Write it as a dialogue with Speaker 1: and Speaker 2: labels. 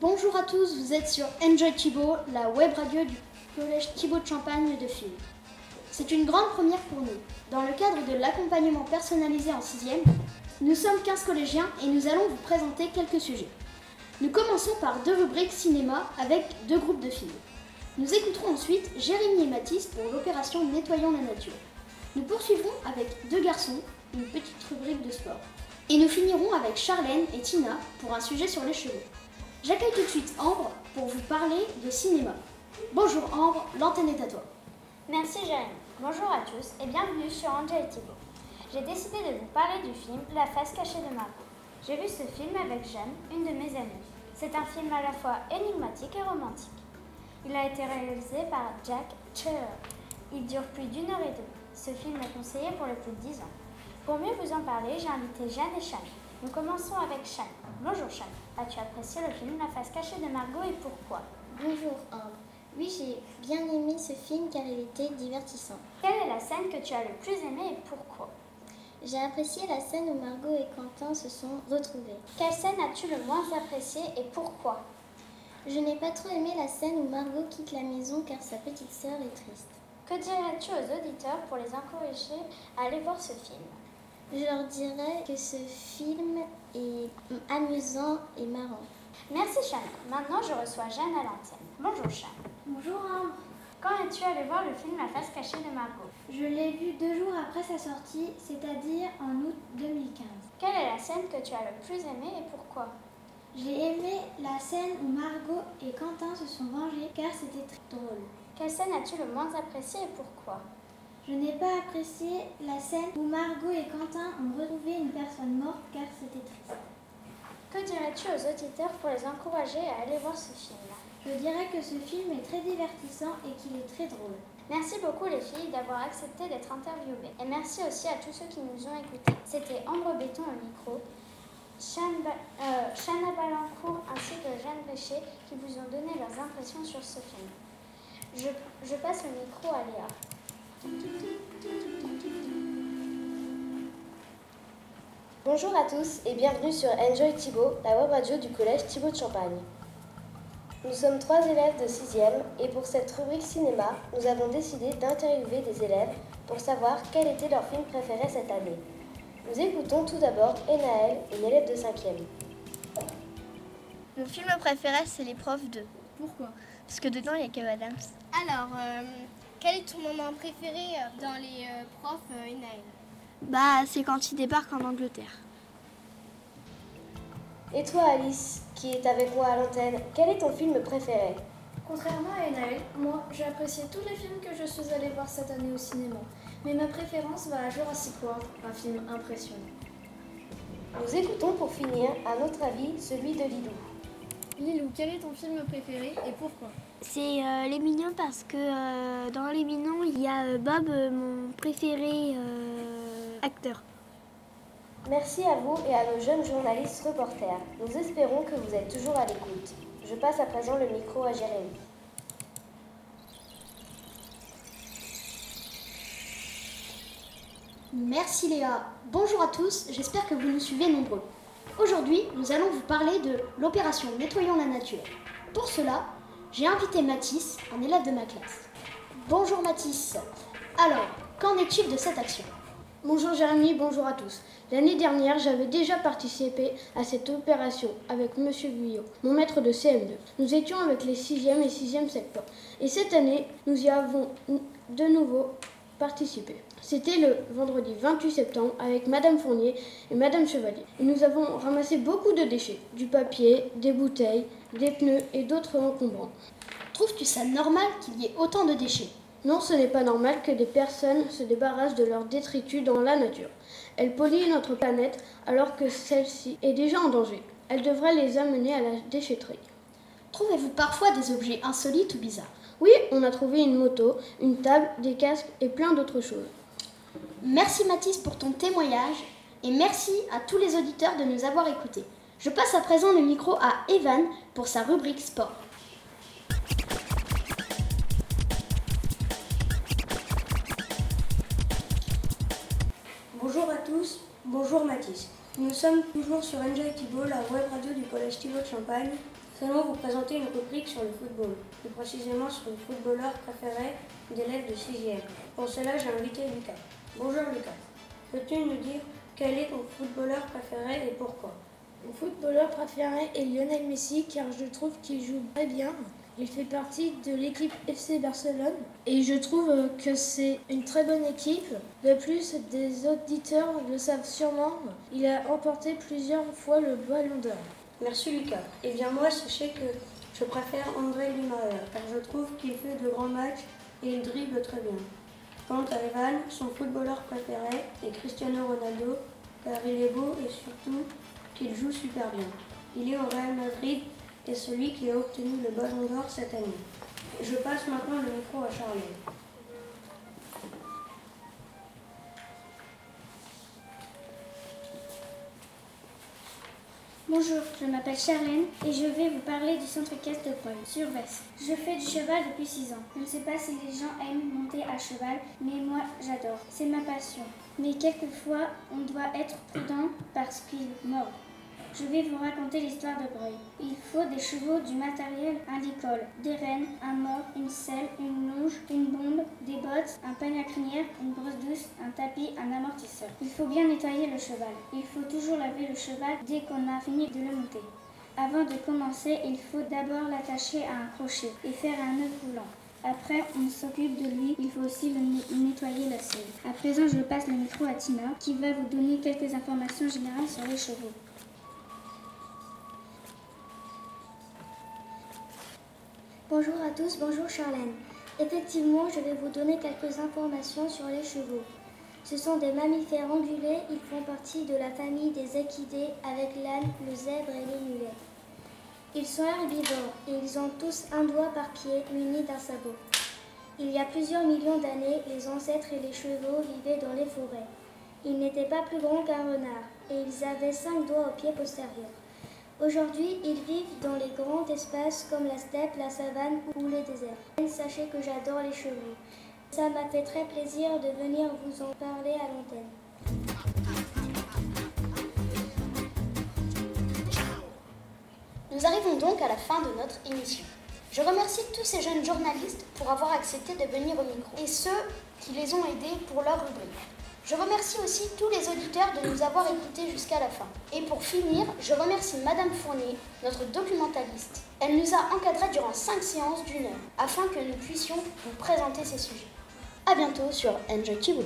Speaker 1: Bonjour à tous, vous êtes sur Enjoy Thibault, la web radio du collège Thibault de Champagne de Fille. C'est une grande première pour nous. Dans le cadre de l'accompagnement personnalisé en 6 nous sommes 15 collégiens et nous allons vous présenter quelques sujets. Nous commençons par deux rubriques cinéma avec deux groupes de films. Nous écouterons ensuite Jérémy et Mathis pour l'opération Nettoyons la nature. Nous poursuivrons avec deux garçons, une petite rubrique de sport. Et nous finirons avec Charlène et Tina pour un sujet sur les cheveux. J'accueille tout de suite Ambre pour vous parler de cinéma. Bonjour Ambre, l'antenne est à toi.
Speaker 2: Merci Jérémy. Bonjour à tous et bienvenue sur Angel Thibault. J'ai décidé de vous parler du film La face cachée de Margot. J'ai vu ce film avec Jeanne, une de mes amies. C'est un film à la fois énigmatique et romantique. Il a été réalisé par Jack Cherer. Il dure plus d'une heure et demie. Ce film est conseillé pour les plus de 10 ans. Pour mieux vous en parler, j'ai invité Jeanne et Chane. Nous commençons avec Chane. Bonjour Chane. As-tu apprécié le film La face cachée de Margot et pourquoi?
Speaker 3: Bonjour Ambre. Oui, j'ai bien aimé ce film car il était divertissant.
Speaker 2: Quelle est la scène que tu as le plus aimée et pourquoi?
Speaker 3: J'ai apprécié la scène où Margot et Quentin se sont retrouvés.
Speaker 2: Quelle scène as-tu le moins appréciée et pourquoi?
Speaker 3: Je n'ai pas trop aimé la scène où Margot quitte la maison car sa petite sœur est triste.
Speaker 2: Que dirais-tu aux auditeurs pour les encourager à aller voir ce film?
Speaker 3: Je leur dirais que ce film est amusant et marrant.
Speaker 2: Merci Chane. Maintenant, je reçois Jeanne à l'antenne. Bonjour Chane.
Speaker 1: Bonjour Ambre.
Speaker 2: Quand es-tu allé voir le film La face cachée de Margot?
Speaker 1: Je l'ai vu deux jours après sa sortie, c'est-à-dire en août 2015.
Speaker 2: Quelle est la scène que tu as le plus aimée et pourquoi?
Speaker 1: J'ai aimé la scène où Margot et Quentin se sont vengés car c'était très drôle.
Speaker 2: Quelle scène as-tu le moins appréciée et pourquoi?
Speaker 1: Je n'ai pas apprécié la scène où Margot et Quentin ont retrouvé une personne morte car c'était triste.
Speaker 2: Que dirais-tu aux auditeurs pour les encourager à aller voir ce film?
Speaker 1: Je dirais que ce film est très divertissant et qu'il est très drôle.
Speaker 2: Merci beaucoup les filles d'avoir accepté d'être interviewées. Et merci aussi à tous ceux qui nous ont écoutés. C'était Ambre Béton au micro, Chana euh, Balancourt ainsi que Jeanne Richer qui vous ont donné leurs impressions sur ce film. Je, je passe le micro à Léa.
Speaker 4: Bonjour à tous et bienvenue sur Enjoy Thibault, la web radio du collège Thibault de Champagne. Nous sommes trois élèves de 6e et pour cette rubrique cinéma, nous avons décidé d'interviewer des élèves pour savoir quel était leur film préféré cette année. Nous écoutons tout d'abord Enaël, une élève de 5e.
Speaker 5: Mon film préféré, c'est Les Profs 2.
Speaker 1: Pourquoi?
Speaker 5: Parce que dedans, il y a Kev Adams.
Speaker 6: Alors, euh, quel est ton moment préféré dans les euh, profs euh, Enaël?
Speaker 5: Bah, c'est quand il débarque en Angleterre.
Speaker 4: Et toi Alice, qui est avec moi à l'antenne, quel est ton film préféré?
Speaker 7: Contrairement à Enaël, moi j'ai apprécié tous les films que je suis allée voir cette année au cinéma. Mais ma préférence va à Jurassic World, un film impressionnant.
Speaker 4: Nous écoutons pour finir, à notre avis, celui de Lilou.
Speaker 7: Lilou, quel est ton film préféré et pourquoi?
Speaker 5: C'est euh, Les Mignons parce que euh, dans Les Mignons, il y a euh, Bob, euh, mon préféré euh, acteur.
Speaker 4: Merci à vous et à nos jeunes journalistes reporters. Nous espérons que vous êtes toujours à l'écoute. Je passe à présent le micro à Jérémy.
Speaker 1: Merci Léa. Bonjour à tous, j'espère que vous nous suivez nombreux. Aujourd'hui, nous allons vous parler de l'opération Nettoyons la nature. Pour cela, j'ai invité Mathis, un élève de ma classe. Bonjour Mathis. Alors, qu'en est-il de cette action?
Speaker 8: Bonjour Jérémy, bonjour à tous. L'année dernière, j'avais déjà participé à cette opération avec Monsieur Guyot, mon maître de CM2. Nous étions avec les 6e et 6e secteurs. Et cette année, nous y avons de nouveau participé. C'était le vendredi 28 septembre avec Madame Fournier et Madame Chevalier. Et nous avons ramassé beaucoup de déchets, du papier, des bouteilles, des pneus et d'autres encombrants.
Speaker 1: Trouves-tu ça normal qu'il y ait autant de déchets?
Speaker 8: Non, ce n'est pas normal que des personnes se débarrassent de leurs détritus dans la nature. Elles polluent notre planète alors que celle-ci est déjà en danger. Elles devraient les amener à la déchetterie.
Speaker 1: Trouvez-vous parfois des objets insolites ou bizarres?
Speaker 8: Oui, on a trouvé une moto, une table, des casques et plein d'autres choses.
Speaker 1: Merci Mathis pour ton témoignage et merci à tous les auditeurs de nous avoir écoutés. Je passe à présent le micro à Evan pour sa rubrique sport.
Speaker 9: Bonjour Mathis. Nous sommes toujours sur Enjoy Thibault, la web radio du collège Thibault de Champagne. Nous allons vous présenter une rubrique sur le football, plus précisément sur le footballeur préféré d'élèves de 6e. Pour cela, j'ai invité Lucas. Bonjour Lucas. Peux-tu nous dire quel est ton footballeur préféré et pourquoi?
Speaker 8: Mon footballeur préféré est Lionel Messi car je trouve qu'il joue très bien. Il fait partie de l'équipe FC Barcelone et je trouve que c'est une très bonne équipe. De plus, des auditeurs le savent sûrement, il a remporté plusieurs fois le Ballon d'Or.
Speaker 9: Merci Lucas. Eh bien moi, sachez que je préfère André Lumaer car je trouve qu'il fait de grands matchs et il dribble très bien. Quant à Evan, son footballeur préféré est Cristiano Ronaldo car il est beau et surtout qu'il joue super bien. Il est au Real Madrid et celui qui a obtenu le Ballon d'Or cette année. Je passe maintenant le micro à Charlie.
Speaker 10: Bonjour, je m'appelle Charlène et je vais vous parler du centre équestre de Breuil, sur Vest. Je fais du cheval depuis 6 ans. Je ne sais pas si les gens aiment monter à cheval, mais moi j'adore. C'est ma passion. Mais quelquefois, on doit être prudent parce qu'il mord. Je vais vous raconter l'histoire de Breuil. Il faut des chevaux, du matériel, un licol, des rênes, un mort, une selle, une longe, une bombe, des bottes, un panier à crinière, une brosse douce, un tapis, un amortisseur. Il faut bien nettoyer le cheval. Il faut toujours laver le cheval dès qu'on a fini de le monter. Avant de commencer, il faut d'abord l'attacher à un crochet et faire un nœud coulant. Après, on s'occupe de lui. Il faut aussi le nettoyer la selle. À présent, je passe le micro à Tina qui va vous donner quelques informations générales sur les chevaux.
Speaker 3: Bonjour à tous, bonjour Charlène. Effectivement, je vais vous donner quelques informations sur les chevaux. Ce sont des mammifères ongulés, ils font partie de la famille des équidés avec l'âne, le zèbre et les mulets. Ils sont herbivores et ils ont tous un doigt par pied muni d'un sabot. Il y a plusieurs millions d'années, les ancêtres et les chevaux vivaient dans les forêts. Ils n'étaient pas plus grands qu'un renard et ils avaient cinq doigts au pied postérieur. Aujourd'hui, ils vivent dans les grands espaces comme la steppe, la savane ou les déserts. Sachez que j'adore les chevaux. Ça m'a fait très plaisir de venir vous en parler à l'antenne.
Speaker 1: Nous arrivons donc à la fin de notre émission. Je remercie tous ces jeunes journalistes pour avoir accepté de venir au micro et ceux qui les ont aidés pour leur rubrique. Je remercie aussi tous les auditeurs de nous avoir écoutés jusqu'à la fin. Et pour finir, je remercie Madame Fournier, notre documentaliste. Elle nous a encadrés durant 5 séances d'une heure afin que nous puissions vous présenter ces sujets. A bientôt sur Enjoy.